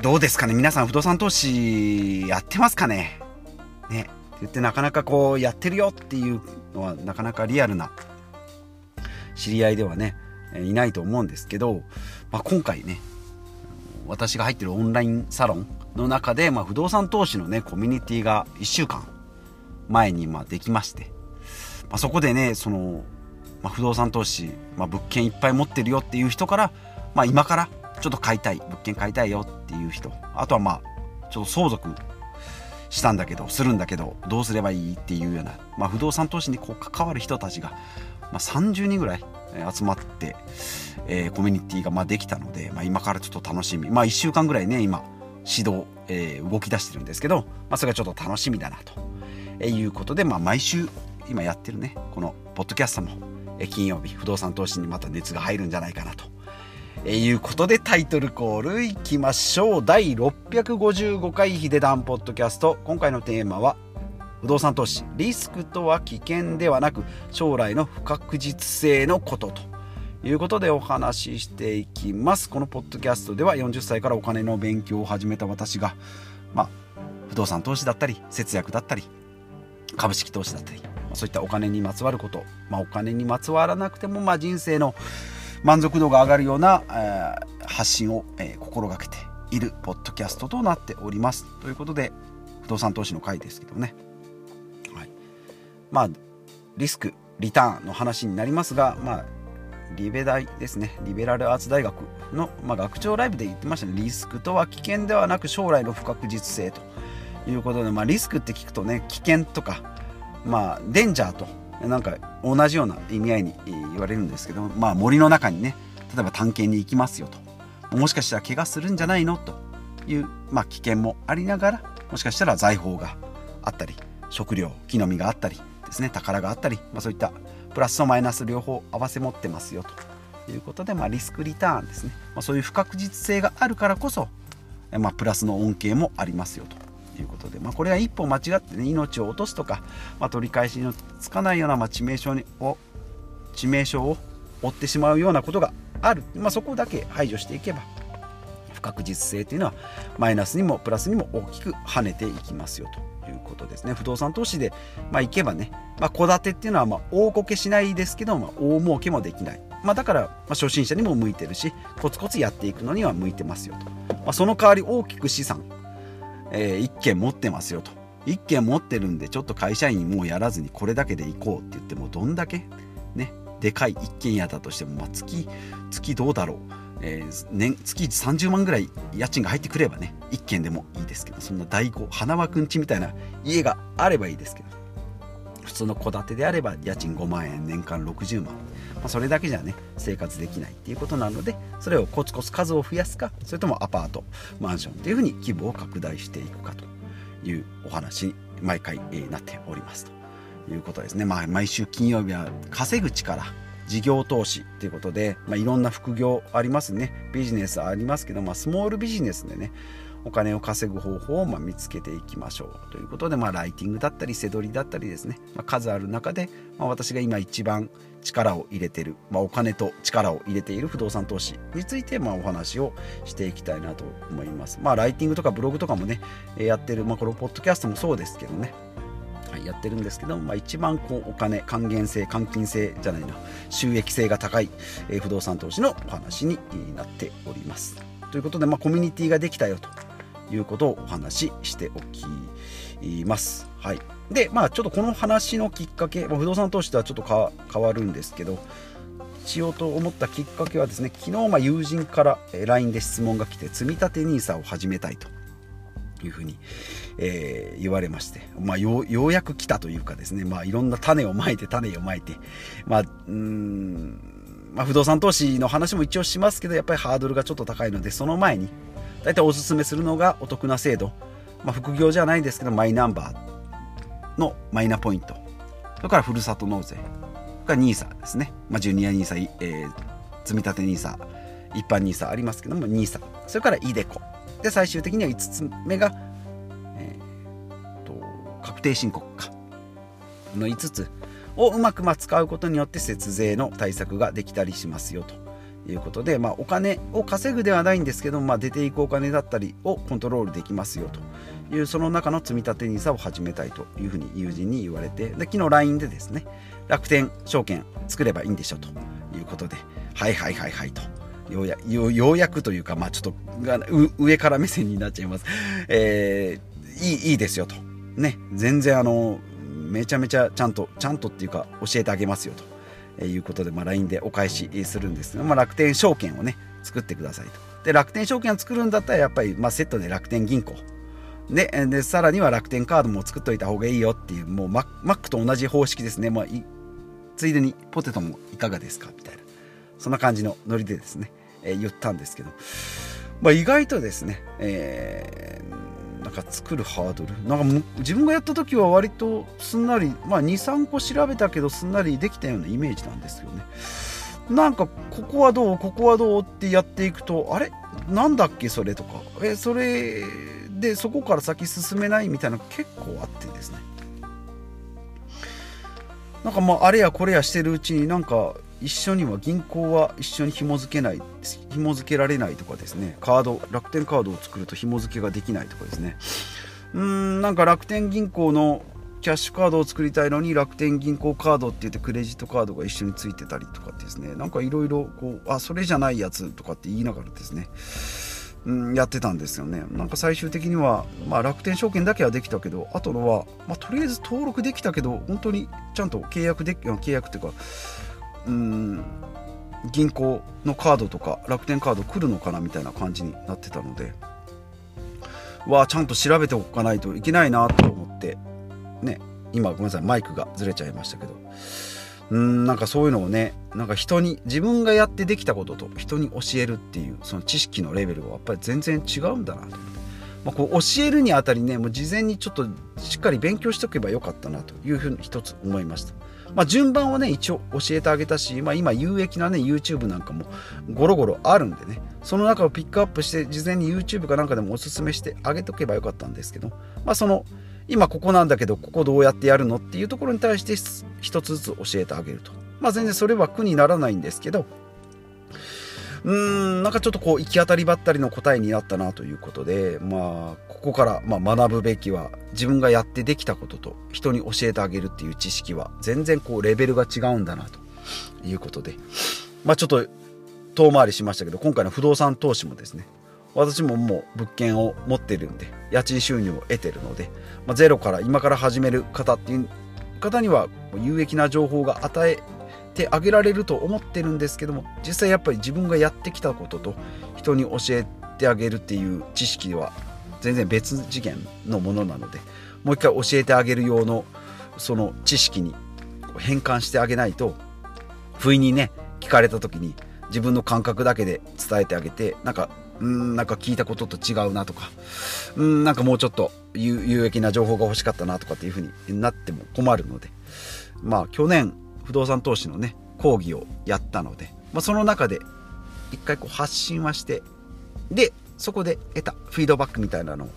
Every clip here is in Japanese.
どうですかね？皆さん不動産投資やってますかね？ね。って言ってなかなかこうやってるよっていうのはなかなかリアルな知り合いではねいないと思うんですけど、まあ、今回ね私が入ってるオンラインサロンの中で、まあ、不動産投資のねコミュニティが1週間前にまあできまして、まあ、そこでねその、まあ、不動産投資、まあ、物件いっぱい持ってるよっていう人から、まあ、今からちょっと買いたい物件買いたいよっていう人。あとはまあちょっと相続したんだけどするんだけどどうすればいいっていうような、まあ、不動産投資にこう関わる人たちが、まあ、30人ぐらい集まって、えー、コミュニティがまあできたので、まあ、今からちょっと楽しみ。まあ1週間ぐらいね今指導、えー、動き出してるんですけど、まあ、それがちょっと楽しみだなと、えー、いうことで、まあ、毎週今やってるねこのポッドキャストも、えー、金曜日不動産投資にまた熱が入るんじゃないかなと、えー、いうことでタイトルコールいきましょう。第655回ヒデダンポッドキャスト。今回のテーマは不動産投資リスクとは危険ではなく将来の不確実性のことと。いうことでお話ししていきます。このポッドキャストでは40歳からお金の勉強を始めた私がまあ不動産投資だったり節約だったり株式投資だったりそういったお金にまつわること、まあ、お金にまつわらなくても、まあ、人生の満足度が上がるような、えー、発信を、えー、心がけているポッドキャストとなっております。ということで不動産投資の回ですけどね。はい。まあリスクリターンの話になりますがまあリベ大ですね。リベラルアーツ大学の、まあ、学長ライブで言ってましたね。リスクとは危険ではなく将来の不確実性ということで、まあ、リスクって聞くとね危険とかまあデンジャーとなんか同じような意味合いに言われるんですけど、まあ、森の中にね例えば探検に行きますよと。もしかしたら怪我するんじゃないのという、まあ、危険もありながらもしかしたら財宝があったり食料木の実があったりですね宝があったり、まあ、そういったプラスとマイナス両方合わせ持ってますよということで、まあ、リスクリターンですね、まあ、そういう不確実性があるからこそ、まあ、プラスの恩恵もありますよと。いうことで、まあ、これは一歩間違ってね命を落とすとか、まあ、取り返しのつかないような、まあ、致命傷にを致命傷を負ってしまうようなことがある、まあ、そこだけ排除していけば不確実性というのはマイナスにもプラスにも大きく跳ねていきますよということですね。不動産投資で、まあ、行けばね戸、まあ、建てっていうのはまあ大こけしないですけど、まあ、大儲けもできない、まあ、だから、まあ、初心者にも向いてるしコツコツやっていくのには向いてますよと、まあ、その代わり大きく資産、えー、1軒持ってますよと。1軒持ってるんでちょっと会社員もうやらずにこれだけで行こうって言ってもどんだけ？ね。でかい一軒家だとしても、まあ月、月どうだろう？えー、年月30万ぐらい家賃が入ってくればね1軒でもいいですけどそんな大豪花輪くんちみたいな家があればいいですけど。普通の戸建てであれば家賃5万円年間60万、まあ、それだけじゃね生活できないっていうことなのでそれをコツコツ数を増やすかそれともアパートマンションっていうふうに規模を拡大していくかというお話に毎回、え、なっておりますということですね、まあ、毎週金曜日は稼ぐ力事業投資ということで、まあ、いろんな副業ありますね。ビジネスありますけど、まあ、スモールビジネスでねお金を稼ぐ方法をま見つけていきましょうということで、まあ、ライティングだったり背取りだったりですね、まあ、数ある中で、まあ、私が今一番力を入れている、まあ、お金と力を入れている不動産投資について、まあ、お話をしていきたいなと思います。まあ、ライティングとかブログとかもねやってる、まあ、このポッドキャストもそうですけどねはいやってるんですけど、まあ、一番こうお金還元性換金性じゃないな収益性が高い、えー、不動産投資のお話になっております。ということで、まあ、コミュニティができたよということをお話ししておきます。はい、でまあちょっとこの話のきっかけ、まあ、不動産投資とはちょっと変わるんですけどしようと思ったきっかけはですね昨日ま友人から LINE で質問が来て積み立 NISA を始めたいというふうに、えー、言われまして、まあ、ようやく来たというかですね、まあ、いろんな種をまいて種をまいて、まあ、うんまあ、不動産投資の話も一応しますけどやっぱりハードルがちょっと高いのでその前に大体おすすめするのがお得な制度、まあ、副業じゃないですけどマイナンバーのマイナポイント。それからふるさと納税が NISA ですね、まあ、ジュニア NISA、えー、積立 NISA 一般 NISA ありますけども NISA それから iDeCo で最終的には5つ目が、えー、と確定申告か。の5つをうまくま使うことによって節税の対策ができたりしますよと。いうことで、まあ、お金を稼ぐではないんですけど、まあ、出ていくお金だったりをコントロールできますよというその中の積み立て NISA を始めたいというふうに友人に言われてで昨日 LINE でですね楽天証券作ればいいんでしょということではいはいはいはいとようやようやくというか、まあ、ちょっと上から目線になっちゃいます、えー、いいいいですよと。ね全然あのめちゃめちゃちゃんとちゃんとっていうか教えてあげますよと。いうことで、まあ、LINE でお返しするんですが、まあ、楽天証券をね作ってくださいと。で楽天証券を作るんだったらやっぱり、まあ、セットで楽天銀行。ででさらには楽天カードも作っといた方がいいよっていうもうマックと同じ方式ですね、まあ、ついでにポテトもいかがですか？みたいな。そんな感じのノリでですね、えー、言ったんですけど、まあ、意外とですね、えーなんか作るハードル？なんか自分がやった時は割とすんなり、まあ、23個調べたけどすんなりできたようなイメージなんですよね。なんかここはどう？ここはどう？ってやっていくとあれ？なんだっけそれとか？えそれでそこから先進めないみたいな結構あってですね。なんかまああれやこれやしてるうちになんか一緒には銀行は一緒に紐付けない紐付けられないとかですね。カード楽天カードを作ると紐付けができないとかですね。うんなんか楽天銀行のキャッシュカードを作りたいのに楽天銀行カードって言ってクレジットカードが一緒についてたりとかですね。なんかいろいろこうあそれじゃないやつとかって言いながらですね。うんやってたんですよね。なんか最終的には、まあ、楽天証券だけはできたけどあとのは、まあ、とりあえず登録できたけど本当にちゃんと契約で契約っていうかうん銀行のカードとか楽天カード来るのかなみたいな感じになってたのでわあちゃんと調べておかないといけないなと思ってね今ごめんなさいマイクがずれちゃいましたけどうんなんかそういうのをねなんか人に自分がやってできたことと人に教えるっていうその知識のレベルはやっぱり全然違うんだなと、まあ、こう教えるにあたりねもう事前にちょっとしっかり勉強しておけばよかったなというふうに一つ思いました。まあ、順番をね一応教えてあげたし、まあ、今有益なね YouTube なんかもゴロゴロあるんでねその中をピックアップして事前に YouTube かなんかでもおすすめしてあげとけばよかったんですけど、まあ、その今ここなんだけどここどうやってやるのっていうところに対して一つずつ教えてあげると。まあ全然それは苦にならないんですけどうーんなんかちょっとこう行き当たりばったりの答えになったなということでまあここからま学ぶべきは自分がやってできたことと人に教えてあげるっていう知識は全然こうレベルが違うんだなということでまあちょっと遠回りしましたけど今回の不動産投資もですね私ももう物件を持ってるんで家賃収入を得てるので、まあ、ゼロから今から始める方っていう方には有益な情報が与えてあげられると思ってるんですけども実際やっぱり自分がやってきたことと人に教えてあげるっていう知識は全然別次元のものなのでもう一回教えてあげる用のその知識に変換してあげないと不意にね聞かれた時に自分の感覚だけで伝えてあげてなんかうんなんか聞いたことと違うなとかうんなんかもうちょっと有益な情報が欲しかったなとかっていう風になっても困るのでまあ去年不動産投資のね講義をやったので、まあ、その中で一回こう発信はしてでそこで得たフィードバックみたいなの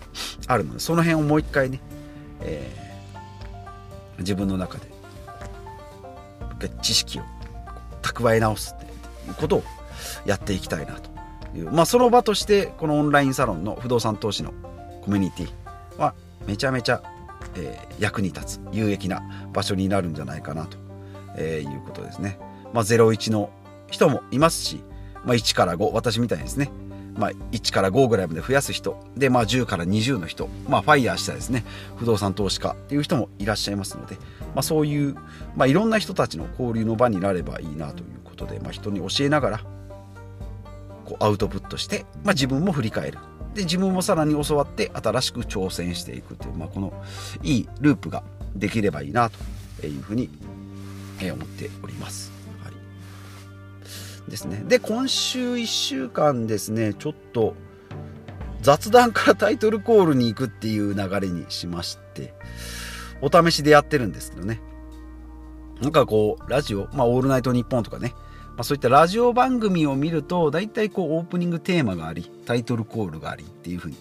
あるのでその辺をもう一回ね、えー、自分の中で知識を蓄え直すっていうことをやっていきたいなという。まあその場としてこのオンラインサロンの不動産投資のコミュニティはめちゃめちゃ、えー、役に立つ有益な場所になるんじゃないかなと、えー、いうことですね。まあ、01の人もいますし、まあ、1から5私みたいですね。まあ、1から5ぐらいまで増やす人で、まあ、10から20の人、まあ、ファイヤーしたですね。不動産投資家っていう人もいらっしゃいますので、まあ、そういう、まあ、いろんな人たちの交流の場になればいいなということで、まあ、人に教えながらこうアウトプットして、まあ、自分も振り返る。で自分もさらに教わって新しく挑戦していくという、まあ、このいいループができればいいなというふうに思っております。はいですね。で、今週1週間ですね、ちょっと雑談からタイトルコールに行くっていう流れにしまして、お試しでやってるんですけどね。なんかこう、ラジオ、まあ、オールナイトニッポンとかね、まあ、そういったラジオ番組を見ると、大体こう、オープニングテーマがあり、タイトルコールがありっていう風に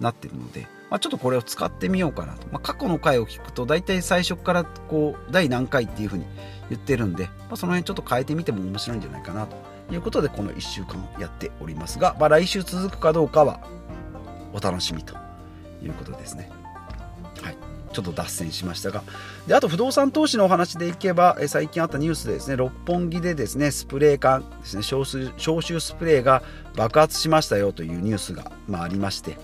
なってるので、まあ、ちょっとこれを使ってみようかなと。まあ、過去の回を聞くと、大体最初からこう、第何回っていう風に言ってるんで、まあ、その辺ちょっと変えてみても面白いんじゃないかなということでこの1週間やっておりますが、まあ、来週続くかどうかはお楽しみということですね。はい。ちょっと脱線しましたが。であと不動産投資のお話でいけばえ最近あったニュースでですね六本木でですねスプレー缶ですね消臭消臭スプレーが爆発しましたよというニュースが、まあ、ありまして。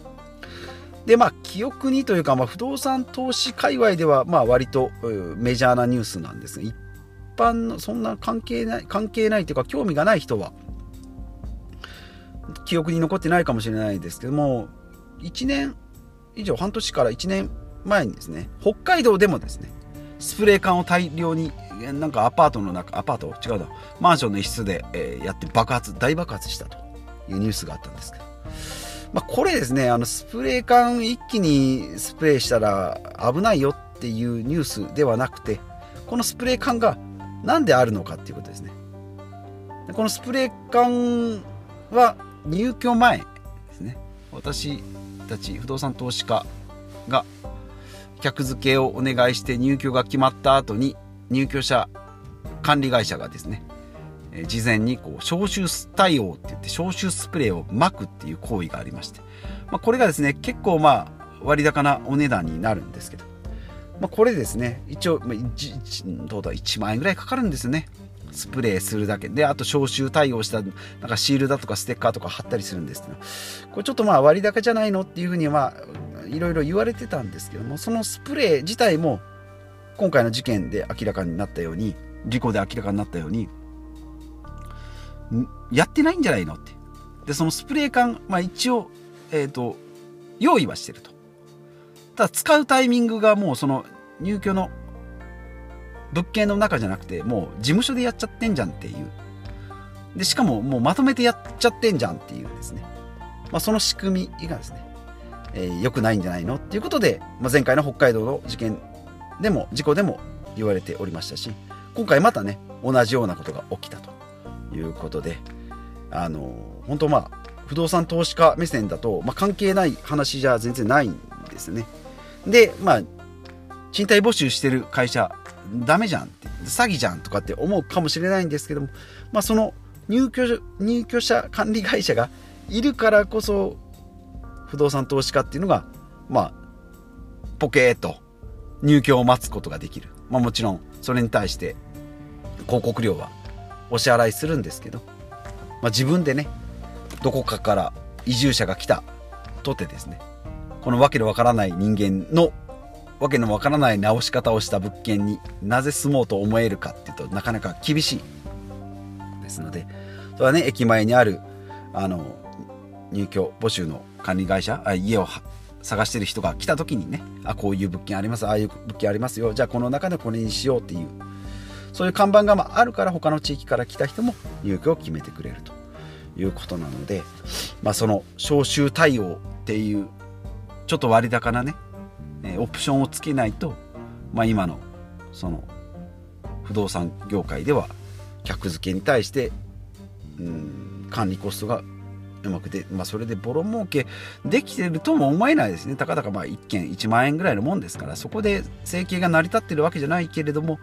でまあ記憶にというか、まあ、不動産投資界隈ではまあ割とメジャーなニュースなんですが一般のそんな関係ない関係ないというか興味がない人は記憶に残ってないかもしれないですけども1年以上半年から1年前にですね北海道でもですねスプレー缶を大量になんかアパートの中アパート違うなマンションの一室で、えー、やって爆発大爆発したというニュースがあったんですけど、まあ、これですねあのスプレー缶一気にスプレーしたら危ないよっていうニュースではなくてこのスプレー缶が何であるのかっていうことですね。このスプレー缶は入居前ですね。私たち不動産投資家が客付けをお願いして入居が決まった後に入居者管理会社がですね事前にこう消臭対応って言って消臭スプレーを撒くっていう行為がありまして、まあ、これがですね結構まあ割高なお値段になるんですけど、まあ、これですね。一応、まあ、1, どうだ1万円ぐらいかかるんですよね。スプレーするだけ。であと消臭対応したなんかシールだとかステッカーとか貼ったりするんですけど。これちょっとまあ割高じゃないのっていうふうにまあいろいろ言われてたんですけども。そのスプレー自体も今回の事件で明らかになったように事故で明らかになったようにやってないんじゃないのって。でそのスプレー缶、まあ、一応、えーと、用意はしてると。ただ使うタイミングがもうその入居の物件の中じゃなくてもう事務所でやっちゃってんじゃんっていう。でしかももうまとめてやっちゃってんじゃんっていうですね、まあ、その仕組みがですねえー、くないんじゃないの？っていうことで、まあ、前回の北海道の事件でも事故でも言われておりましたし今回またね同じようなことが起きたということであの本当まあ不動産投資家目線だと、まあ、関係ない話じゃ全然ないんですよね。でまあ賃貸募集してる会社ダメじゃんって詐欺じゃんとかって思うかもしれないんですけども、まあ、その入居入居者管理会社がいるからこそ不動産投資家っていうのが、まあ、ポケーと入居を待つことができる。まあもちろん、それに対して広告料はお支払いするんですけど、まあ自分でね、どこかから移住者が来たとてですね、このわけのわからない人間のわけのわからない直し方をした物件になぜ住もうと思えるかっていうとなかなか厳しいですのでそれはね駅前にあるあの入居募集の管理会社あ家を探してる人が来た時にねあこういう物件ありますああいう物件ありますよじゃあこの中でこれにしようっていうそういう看板があるから他の地域から来た人も入居を決めてくれるということなので、まあ、その招集対応っていうちょっと割高なねオプションをつけないと、まあ、今のその不動産業界では客付けに対してうん管理コストがうまくで、まあ、それでボロ儲けできてるとも思えないですね。たかだかまあ1件1万円ぐらいのもんですからそこで生計が成り立ってるわけじゃないけれども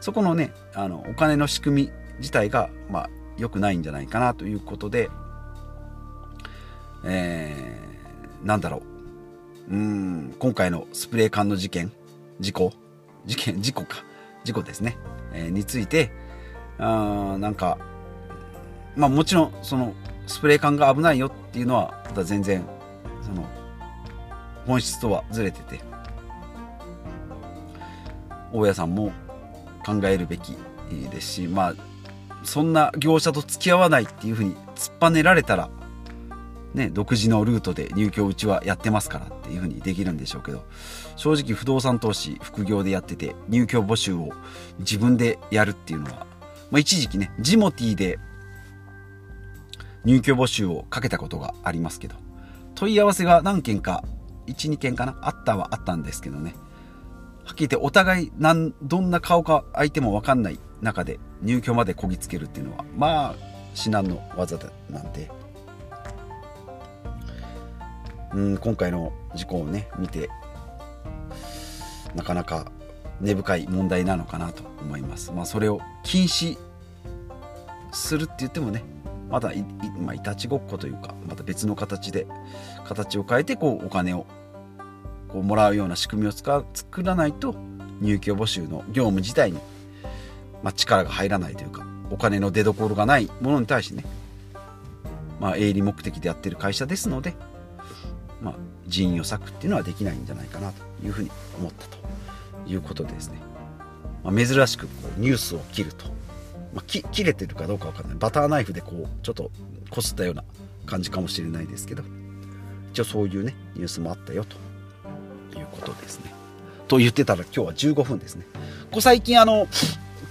そこのねあのお金の仕組み自体がまあ良くないんじゃないかなということでえー、なんだろう。うん。今回のスプレー缶の事件事故？事件？事故か。事故ですね、えー、についてあなんかまあもちろんそのスプレー缶が危ないよっていうのはまた全然その本質とはずれてて大家さんも考えるべきですしまあそんな業者と付き合わないっていうふうに突っぱねられたらね、独自のルートで入居うちはやってますからっていうふうにできるんでしょうけど正直不動産投資副業でやってて入居募集を自分でやるっていうのは、まあ、一時期ねジモティーで入居募集をかけたことがありますけど問い合わせが何件か12件かなあったはあったんですけどねはっきり言ってお互いなんどんな顔か相手も分かんない中で入居までこぎつけるっていうのはまあ至難の技なんでうん今回の事故をね見てなかなか根深い問題なのかなと思います。まあ、それを禁止するって言ってもねまだいまあ、いたちごっこというかまた別の形で形を変えてこうお金をこうもらうような仕組みを使作らないと入居募集の業務自体に、まあ、力が入らないというかお金の出どころがないものに対してね、まあ、営利目的でやってる会社ですので、まあ、人員を割くっていうのはできないんじゃないかなというふうに思ったということでですね、まあ、珍しくこうニュースを切るとまあ、切れてるかどうか分かんないバターナイフでこうちょっとこすったような感じかもしれないですけど一応そういうねニュースもあったよということですね。と言ってたら今日は15分ですね。ここ最近あの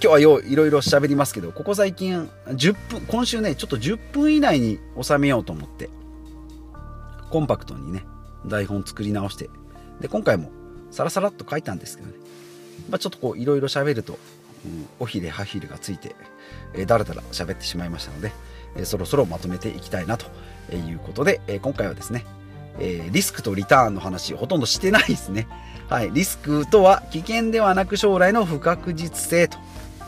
今日はいろいろ喋りますけどここ最近10分今週ねちょっと10分以内に収めようと思ってコンパクトにね台本作り直してで今回もサラサラっと書いたんですけどね、まあ、ちょっとこういろいろ喋るとうんおひれはひれがついて、えー、だらだら喋ってしまいましたので、えー、そろそろまとめていきたいなということで、えー、今回はですね、えー、リスクとリターンの話ほとんどしてないですね。はい、リスクとは危険ではなく将来の不確実性と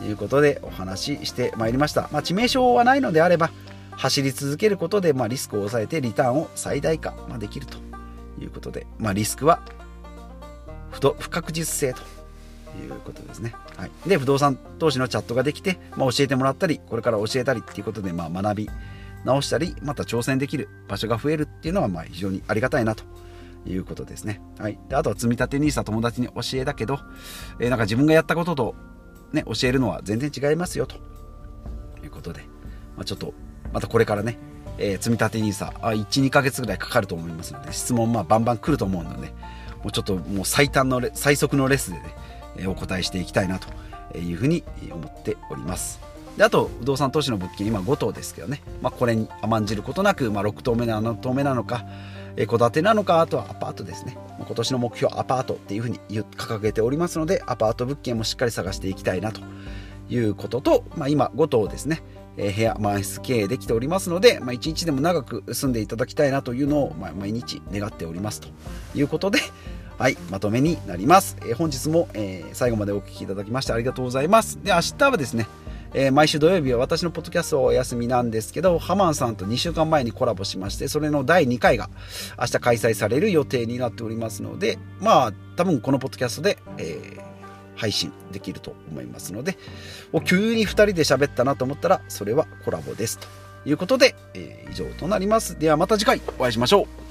いうことでお話ししてまいりました。まあ、致命傷はないのであれば走り続けることで、まあ、リスクを抑えてリターンを最大化、まあ、できるということで、まあ、リスクは不確実性ということですね。はい、で不動産投資のチャットができて、まあ、教えてもらったりこれから教えたりっていうことで、まあ、学び直したりまた挑戦できる場所が増えるっていうのはまあ非常にありがたいなということですね。はい、であとは積み立て NISA 友達に教えたけど、えー、なんか自分がやったことと、ね、教えるのは全然違いますよということで、まあ、ちょっとまたこれからね、えー、積み立て NISA 12ヶ月ぐらいかかると思いますので質問まあバンバン来ると思うのでもうちょっともう最短の最速のレスでねえお答えしていきたいなというふうに思っております。であと不動産投資の物件今5棟ですけどね、まあ、これに甘んじることなく、まあ、6棟目なの棟目なのか戸建てなのかあとはアパートですね今年の目標アパートっていうふうに掲げておりますのでアパート物件もしっかり探していきたいなということと、まあ、今5棟ですねえ部屋満室経営できておりますので、まあ、1日でも長く住んでいただきたいなというのを、まあ、毎日願っておりますということで、はい、まとめになります。えー、本日も、えー、最後までお聴きいただきましてありがとうございます。で、明日はですね、えー、毎週土曜日は私のポッドキャストお休みなんですけど、ハマンさんと2週間前にコラボしまして、それの第2回が明日開催される予定になっておりますので、まあ、多分このポッドキャストで、えー、配信できると思いますので、急に2人で喋ったなと思ったら、それはコラボですということで、えー、以上となります。ではまた次回お会いしましょう。